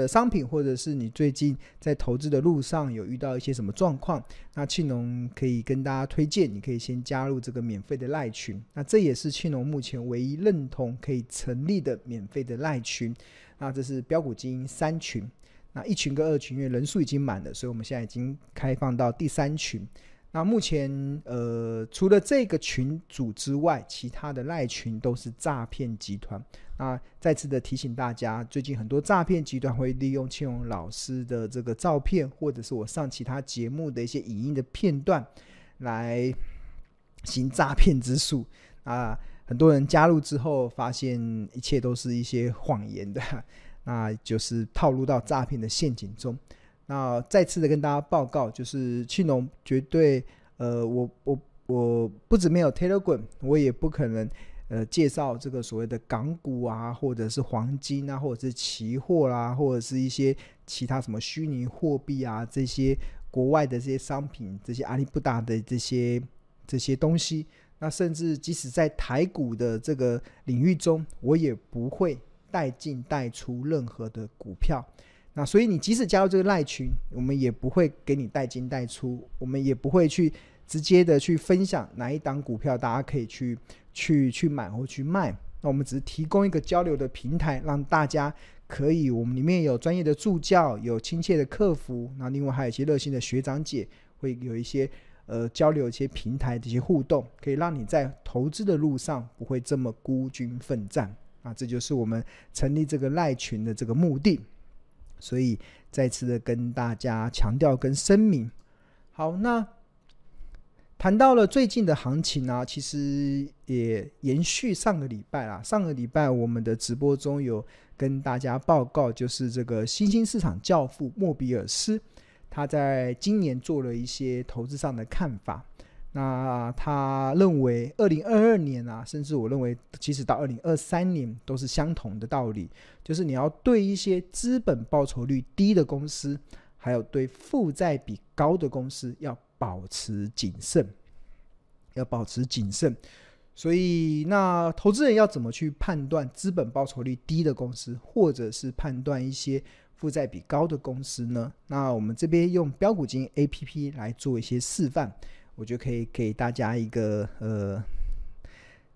的商品，或者是你最近在投资的路上有遇到一些什么状况，那庆农可以跟大家推荐，你可以先加入这个免费的赖群。那这也是庆农目前唯一认同可以成立的免费的赖群。那这是标股精英三群，那一群跟二群因为人数已经满了，所以我们现在已经开放到第三群。那目前，呃，除了这个群组之外，其他的赖群都是诈骗集团。那再次的提醒大家，最近很多诈骗集团会利用庆荣老师的这个照片，或者是我上其他节目的一些影音的片段，来行诈骗之术。啊，很多人加入之后，发现一切都是一些谎言的，那就是套入到诈骗的陷阱中。那再次的跟大家报告，就是庆农绝对，呃，我我我不止没有 Telegram，我也不可能，呃，介绍这个所谓的港股啊，或者是黄金啊，或者是期货啦、或者是一些其他什么虚拟货币啊，这些国外的这些商品，这些阿里不达的这些这些东西。那甚至即使在台股的这个领域中，我也不会带进带出任何的股票。那所以你即使加入这个赖群，我们也不会给你带进带出，我们也不会去直接的去分享哪一档股票，大家可以去去去买或去卖。那我们只是提供一个交流的平台，让大家可以，我们里面有专业的助教，有亲切的客服，那另外还有一些热心的学长姐，会有一些呃交流一些平台的一些互动，可以让你在投资的路上不会这么孤军奋战。啊，这就是我们成立这个赖群的这个目的。所以再次的跟大家强调跟声明，好，那谈到了最近的行情啊，其实也延续上个礼拜啦。上个礼拜我们的直播中有跟大家报告，就是这个新兴市场教父莫比尔斯，他在今年做了一些投资上的看法。那他认为，二零二二年啊，甚至我认为，其实到二零二三年都是相同的道理，就是你要对一些资本报酬率低的公司，还有对负债比高的公司要保持谨慎，要保持谨慎。所以，那投资人要怎么去判断资本报酬率低的公司，或者是判断一些负债比高的公司呢？那我们这边用标股金 APP 来做一些示范。我觉得可以给大家一个呃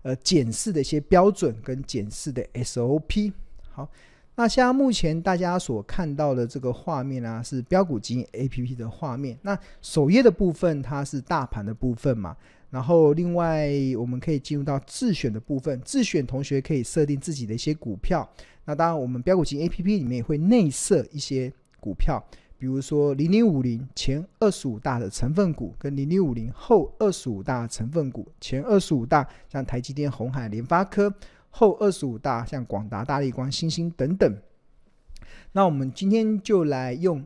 呃检视的一些标准跟检视的 SOP。好，那像目前大家所看到的这个画面啊，是标股金 APP 的画面。那首页的部分它是大盘的部分嘛，然后另外我们可以进入到自选的部分，自选同学可以设定自己的一些股票。那当然，我们标股金 APP 里面也会内设一些股票。比如说，零零五零前二十五大的成分股，跟零零五零后二十五大成分股，前二十五大像台积电、红海、联发科，后二十五大像广达、大力光、星星等等。那我们今天就来用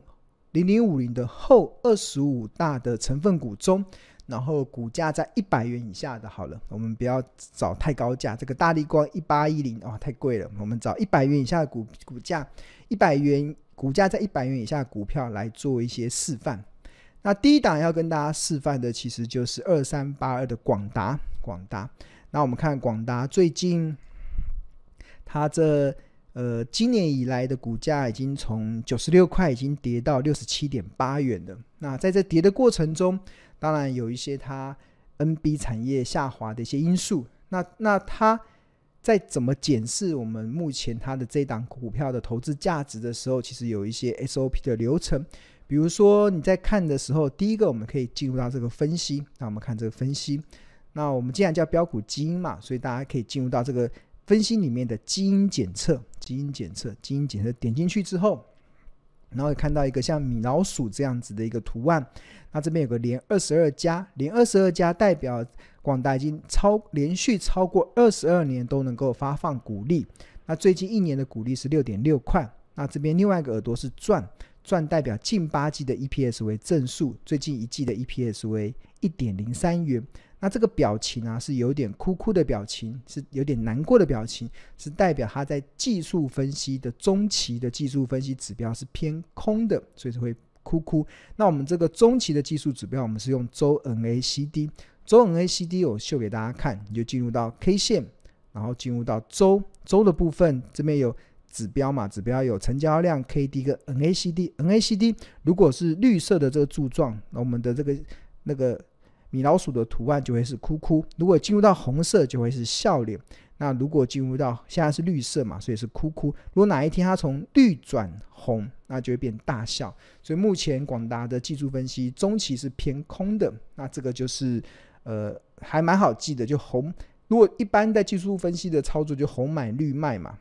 零零五零的后二十五大的成分股中，然后股价在一百元以下的，好了，我们不要找太高价，这个大力光一八一零哦，太贵了，我们找一百元以下的股股价，一百元。股价在一百元以下股票来做一些示范。那第一档要跟大家示范的，其实就是二三八二的广达。广达，那我们看广达最近，它这呃今年以来的股价已经从九十六块已经跌到六十七点八元了。那在这跌的过程中，当然有一些它 NB 产业下滑的一些因素。那那它。在怎么检视我们目前它的这档股票的投资价值的时候，其实有一些 SOP 的流程。比如说你在看的时候，第一个我们可以进入到这个分析。那我们看这个分析，那我们既然叫标股基因嘛，所以大家可以进入到这个分析里面的基因检测。基因检测，基因检测，点进去之后，然后看到一个像米老鼠这样子的一个图案。那这边有个连二十二家，连二十二家代表。广达已经超连续超过二十二年都能够发放股利，那最近一年的股利是六点六块。那这边另外一个耳朵是赚，赚代表近八季的 EPS 为正数，最近一季的 EPS 为一点零三元。那这个表情啊是有点哭哭的表情，是有点难过的表情，是代表它在技术分析的中期的技术分析指标是偏空的，所以是会哭哭。那我们这个中期的技术指标，我们是用周 NACD。周 MACD 我秀给大家看，你就进入到 K 线，然后进入到周周的部分，这边有指标嘛，指标有成交量、K D 跟 N A C D。N A C D 如果是绿色的这个柱状，那我们的这个那个米老鼠的图案就会是哭哭；如果进入到红色，就会是笑脸。那如果进入到现在是绿色嘛，所以是哭哭。如果哪一天它从绿转红，那就会变大笑。所以目前广达的技术分析中期是偏空的，那这个就是呃还蛮好记的，就红。如果一般在技术分析的操作，就红买绿卖嘛，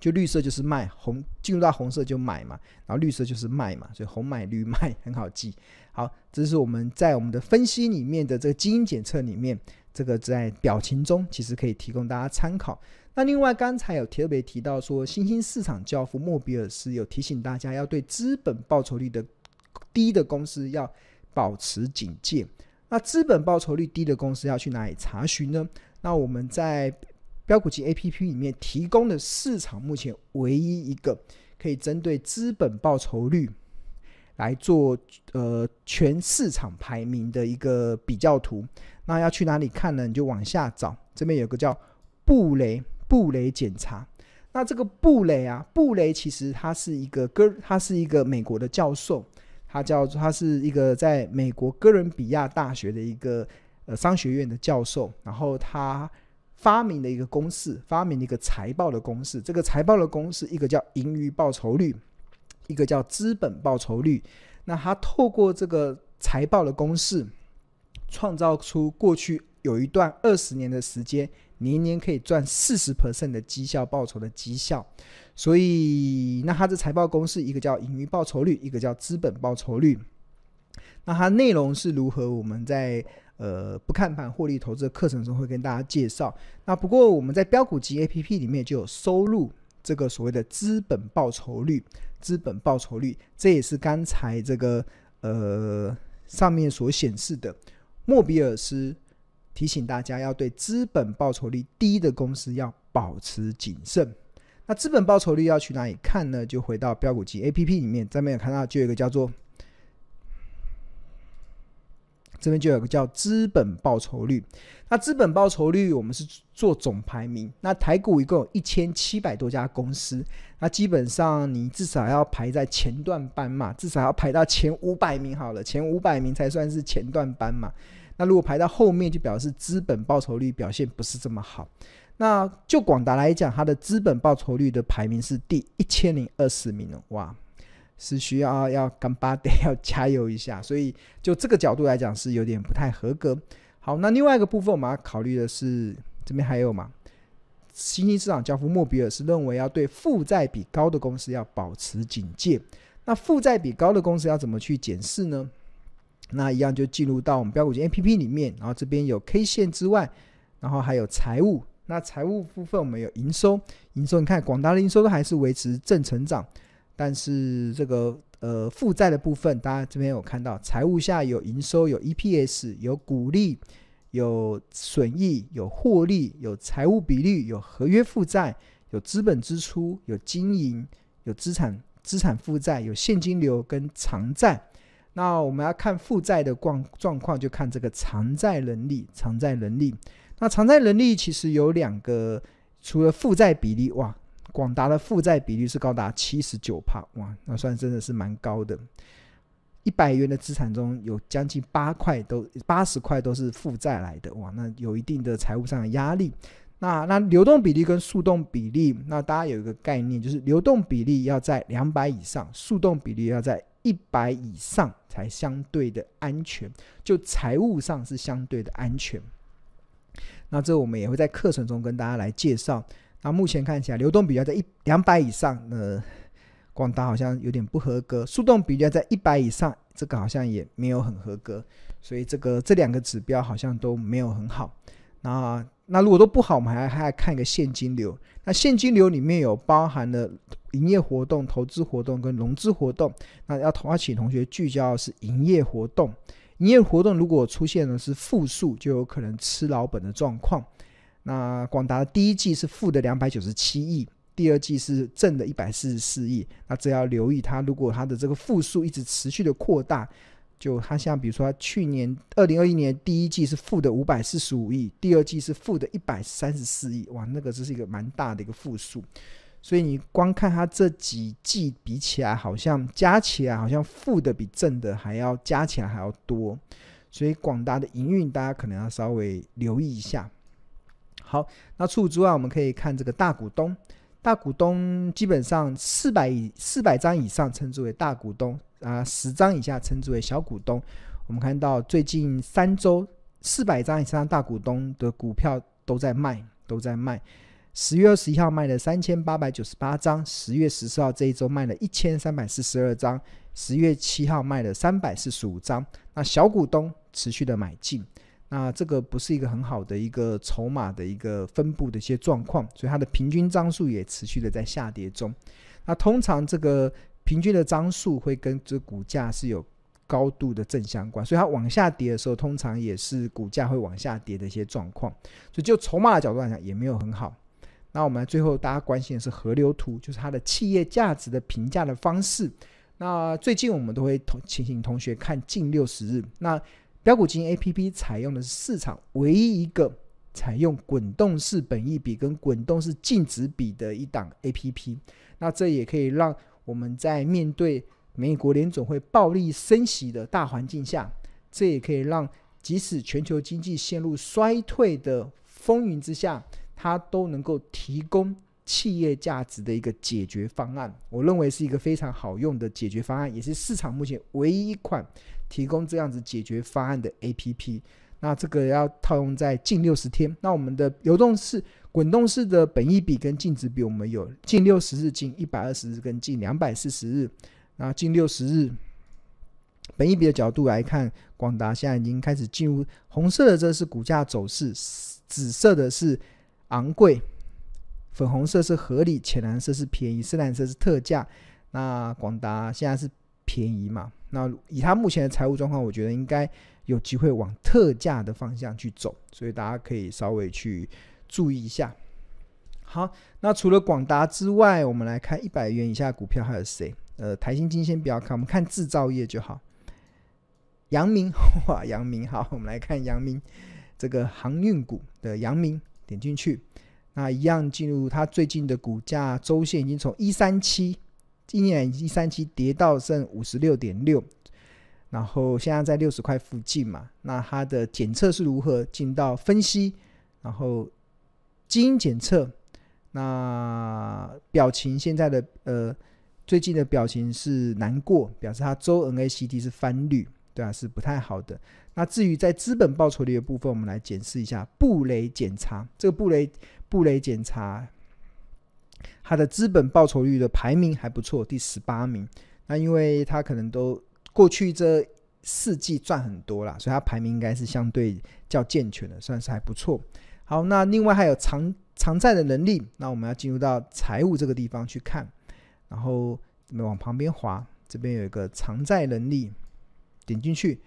就绿色就是卖，红进入到红色就买嘛，然后绿色就是卖嘛，所以红买绿卖很好记。好，这是我们在我们的分析里面的这个基因检测里面。这个在表情中其实可以提供大家参考。那另外刚才有特别提到说，新兴市场教父莫比尔斯有提醒大家要对资本报酬率的低的公司要保持警戒。那资本报酬率低的公司要去哪里查询呢？那我们在标股集 APP 里面提供的市场目前唯一一个可以针对资本报酬率来做呃全市场排名的一个比较图。那要去哪里看呢？你就往下找，这边有个叫布雷布雷检查。那这个布雷啊，布雷其实他是一个哥，他是一个美国的教授，他叫他是一个在美国哥伦比亚大学的一个呃商学院的教授。然后他发明了一个公式，发明了一个财报的公式。这个财报的公式，一个叫盈余报酬率，一个叫资本报酬率。那他透过这个财报的公式。创造出过去有一段二十年的时间，年年可以赚四十 percent 的绩效报酬的绩效，所以那它的财报公式一个叫盈余报酬率，一个叫资本报酬率。那它内容是如何？我们在呃不看盘获利投资的课程中会跟大家介绍。那不过我们在标股集 APP 里面就有收入这个所谓的资本报酬率，资本报酬率，这也是刚才这个呃上面所显示的。莫比尔斯提醒大家，要对资本报酬率低的公司要保持谨慎。那资本报酬率要去哪里看呢？就回到标股集 APP 里面，这边有看到，就有一个叫做，这边就有个叫资本报酬率。那资本报酬率，我们是做总排名。那台股一共有一千七百多家公司，那基本上你至少要排在前段班嘛，至少要排到前五百名好了，前五百名才算是前段班嘛。那如果排到后面，就表示资本报酬率表现不是这么好。那就广达来讲，它的资本报酬率的排名是第一千零二十名了，哇，是需要要干巴得要加油一下。所以就这个角度来讲，是有点不太合格。好，那另外一个部分我们要考虑的是，这边还有嘛？新兴市场教父莫比尔是认为要对负债比高的公司要保持警戒。那负债比高的公司要怎么去检视呢？那一样就进入到我们标股金 APP 里面，然后这边有 K 线之外，然后还有财务。那财务部分我们有营收，营收你看广达的营收都还是维持正成长，但是这个呃负债的部分，大家这边有看到，财务下有营收、有 EPS、有股利、有损益、有获利、有财务比率、有合约负债、有资本支出、有经营、有资产资产负债、有现金流跟偿债。那我们要看负债的状状况，就看这个偿债能力。偿债能力，那偿债能力其实有两个，除了负债比例，哇，广达的负债比率是高达七十九趴，哇，那算真的是蛮高的。一百元的资产中有将近八块都八十块都是负债来的，哇，那有一定的财务上的压力。那那流动比例跟速动比例，那大家有一个概念，就是流动比例要在两百以上，速动比例要在一百以上才相对的安全，就财务上是相对的安全。那这我们也会在课程中跟大家来介绍。那目前看起来流动比较在一两百以上，呃，广达好像有点不合格。速动比较在一百以上，这个好像也没有很合格。所以这个这两个指标好像都没有很好。那那如果都不好，我们还还要看一个现金流。那现金流里面有包含了营业活动、投资活动跟融资活动。那要同请同学聚焦的是营业活动。营业活动如果出现的是负数，就有可能吃老本的状况。那广达第一季是负的两百九十七亿，第二季是正的一百四十四亿。那这要留意它，如果它的这个负数一直持续的扩大。就它像比如说，去年二零二一年第一季是负的五百四十五亿，第二季是负的一百三十四亿，哇，那个这是一个蛮大的一个负数，所以你光看它这几季比起来，好像加起来好像负的比正的还要加起来还要多，所以广达的营运大家可能要稍微留意一下。好，那除此之外，我们可以看这个大股东，大股东基本上四百以四百张以上称之为大股东啊，十张以下称之为小股东。我们看到最近三周四百张以上大股东的股票都在卖，都在卖。十月二十一号卖了三千八百九十八张，十月十四号这一周卖了一千三百四十二张，十月七号卖了三百四十五张。那小股东持续的买进，那这个不是一个很好的一个筹码的一个分布的一些状况，所以它的平均张数也持续的在下跌中。那通常这个平均的张数会跟这股价是有高度的正相关，所以它往下跌的时候，通常也是股价会往下跌的一些状况。所以就筹码的角度来讲，也没有很好。那我们最后大家关心的是河流图，就是它的企业价值的评价的方式。那最近我们都会同请请同学看近六十日。那标股金 A P P 采用的是市场唯一一个采用滚动式本益比跟滚动式净值比的一档 A P P。那这也可以让我们在面对美国联总会暴力升息的大环境下，这也可以让即使全球经济陷入衰退的风云之下。它都能够提供企业价值的一个解决方案，我认为是一个非常好用的解决方案，也是市场目前唯一一款提供这样子解决方案的 APP。那这个要套用在近六十天，那我们的流动式、滚动式的本益比跟净值比，我们有近六十日、近一百二十日跟近两百四十日。那近六十日本益比的角度来看，广达现在已经开始进入红色的，这是股价走势；紫色的是。昂贵，粉红色是合理，浅蓝色是便宜，深蓝色是特价。那广达现在是便宜嘛？那以他目前的财务状况，我觉得应该有机会往特价的方向去走，所以大家可以稍微去注意一下。好，那除了广达之外，我们来看一百元以下股票还有谁？呃，台新金先不要看，我们看制造业就好。阳明，哇，阳明好，我们来看阳明这个航运股的阳明。点进去，那一样进入它最近的股价周线，已经从一三七，今年一三七跌到剩五十六点六，然后现在在六十块附近嘛。那它的检测是如何？进到分析，然后基因检测，那表情现在的呃最近的表情是难过，表示它周 NACD 是翻绿，对啊，是不太好的。那至于在资本报酬率的部分，我们来检视一下布雷检查。这个布雷布雷检查，它的资本报酬率的排名还不错，第十八名。那因为它可能都过去这四季赚很多啦，所以它排名应该是相对较健全的，算是还不错。好，那另外还有偿偿债的能力，那我们要进入到财务这个地方去看，然后我们往旁边滑，这边有一个偿债能力，点进去。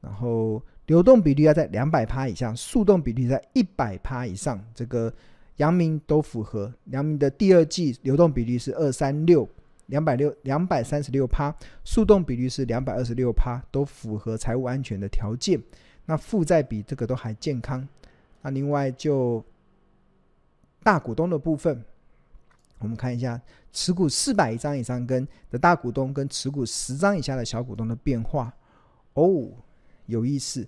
然后流动比率要在两百趴以上，速动比率在一百趴以上，这个阳明都符合。阳明的第二季流动比率是二三六两百六两百三十六趴，速动比率是两百二十六趴，都符合财务安全的条件。那负债比这个都还健康。那另外就大股东的部分，我们看一下持股四百张以上跟的大股东跟持股十张以下的小股东的变化。哦。有意思，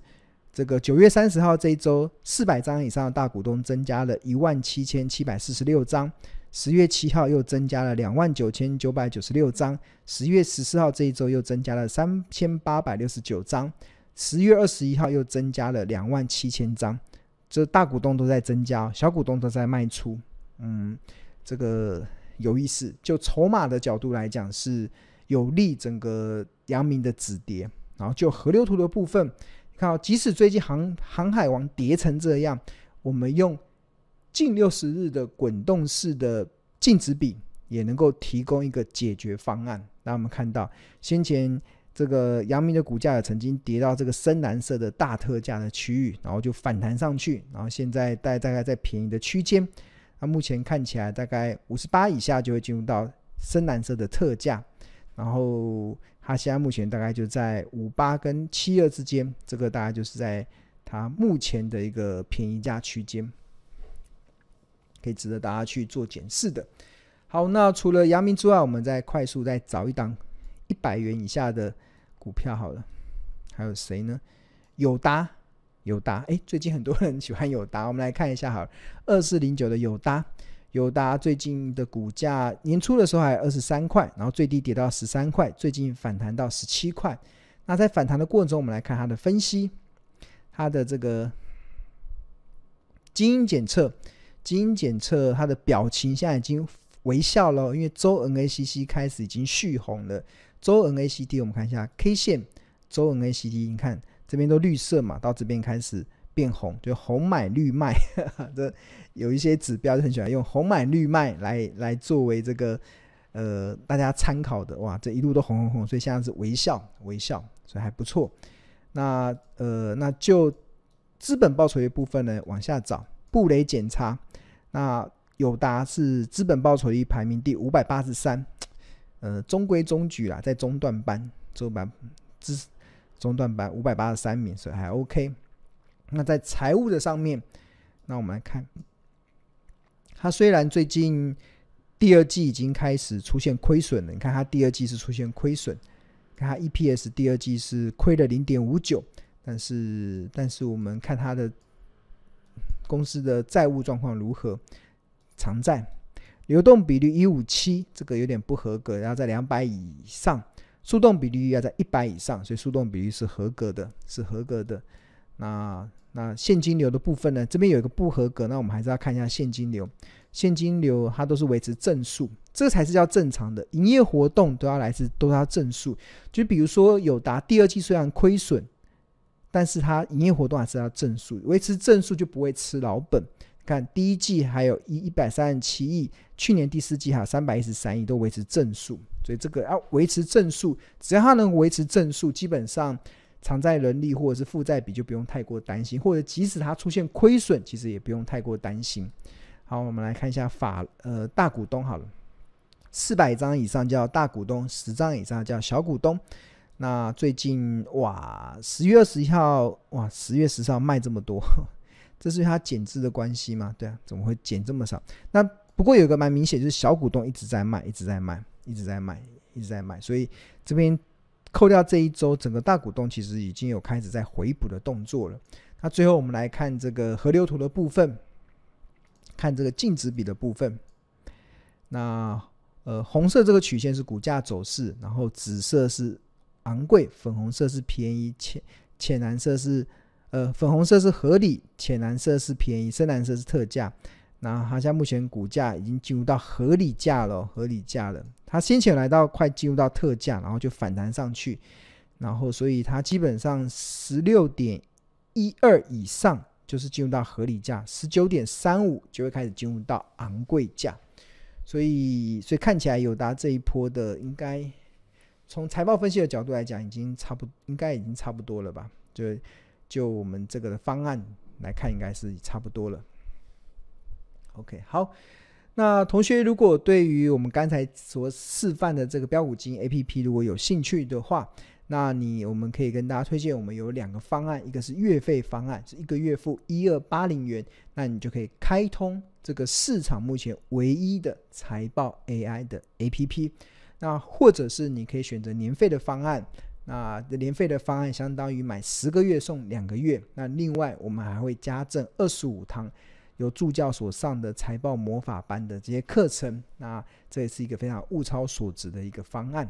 这个九月三十号这一周，四百张以上的大股东增加了一万七千七百四十六张，十月七号又增加了两万九千九百九十六张，十月十四号这一周又增加了三千八百六十九张，十月二十一号又增加了两万七千张，这大股东都在增加，小股东都在卖出，嗯，这个有意思，就筹码的角度来讲是有利整个阳明的止跌。然后就河流图的部分，你看，即使最近航航海王跌成这样，我们用近六十日的滚动式的净值比，也能够提供一个解决方案。那我们看到，先前这个阳明的股价也曾经跌到这个深蓝色的大特价的区域，然后就反弹上去，然后现在大大概在便宜的区间。那目前看起来，大概五十八以下就会进入到深蓝色的特价，然后。它现在目前大概就在五八跟七二之间，这个大概就是在它目前的一个便宜价区间，可以值得大家去做检视的。好，那除了阳明之外，我们再快速再找一档一百元以下的股票好了。还有谁呢？友达，友达，哎，最近很多人喜欢友达，我们来看一下好了，二四零九的友达，友达最近的股价年初的时候还二十三块，然后最低跌到十三块，最近反弹到十七块。那在反弹的过程中，我们来看它的分析，它的这个基因检测，基因检测它的表情现在已经微笑了，因为周 NACC 开始已经续红了。周 NACD 我们看一下 K 线，周 NACD 你看这边都绿色嘛，到这边开始变红，就红买绿卖。这有一些指标就很喜欢用红买绿卖来来作为这个呃大家参考的。哇，这一路都红红红，所以现在是微笑微笑。所以还不错，那呃，那就资本报酬率部分呢，往下找布雷检查，那友达是资本报酬率排名第五百八十三，呃，中规中矩啦，在中段班，中班资中段班五百八十三名，所以还 OK。那在财务的上面，那我们来看，它虽然最近第二季已经开始出现亏损了，你看它第二季是出现亏损。看它 EPS 第二季是亏了零点五九，但是但是我们看它的公司的债务状况如何？偿债流动比率一五七，这个有点不合格，要在两百以上；速动比率要在一百以上，所以速动比率是合格的，是合格的。那那现金流的部分呢？这边有一个不合格，那我们还是要看一下现金流。现金流它都是维持正数，这才是叫正常的。营业活动都要来自都要正数。就比如说友达第二季虽然亏损，但是它营业活动还是要正数，维持正数就不会吃老本。看第一季还有一一百三十七亿，去年第四季还有三百一十三亿都维持正数，所以这个要维持正数，只要它能维持正数，基本上偿债能力或者是负债比就不用太过担心，或者即使它出现亏损，其实也不用太过担心。好，我们来看一下法呃大股东好了，四百张以上叫大股东，十张以上叫小股东。那最近哇，十月二十一号哇，十月十号卖这么多，这是它减资的关系吗？对啊，怎么会减这么少？那不过有个蛮明显，就是小股东一直在卖，一直在卖，一直在卖，一直在卖。所以这边扣掉这一周，整个大股东其实已经有开始在回补的动作了。那最后我们来看这个河流图的部分。看这个净值比的部分，那呃红色这个曲线是股价走势，然后紫色是昂贵，粉红色是便宜，浅浅蓝色是呃粉红色是合理，浅蓝色是便宜，深蓝色是特价。那好像目前股价已经进入到合理价了，合理价了。它先前来到快进入到特价，然后就反弹上去，然后所以它基本上十六点一二以上。就是进入到合理价十九点三五，就会开始进入到昂贵价，所以所以看起来友达这一波的应该从财报分析的角度来讲，已经差不应该已经差不多了吧？就就我们这个的方案来看，应该是差不多了。OK，好，那同学如果对于我们刚才所示范的这个标股金 APP 如果有兴趣的话，那你我们可以跟大家推荐，我们有两个方案，一个是月费方案，是一个月付一二八零元，那你就可以开通这个市场目前唯一的财报 AI 的 APP。那或者是你可以选择年费的方案，那年费的方案相当于买十个月送两个月。那另外我们还会加赠二十五堂由助教所上的财报魔法班的这些课程。那这也是一个非常物超所值的一个方案。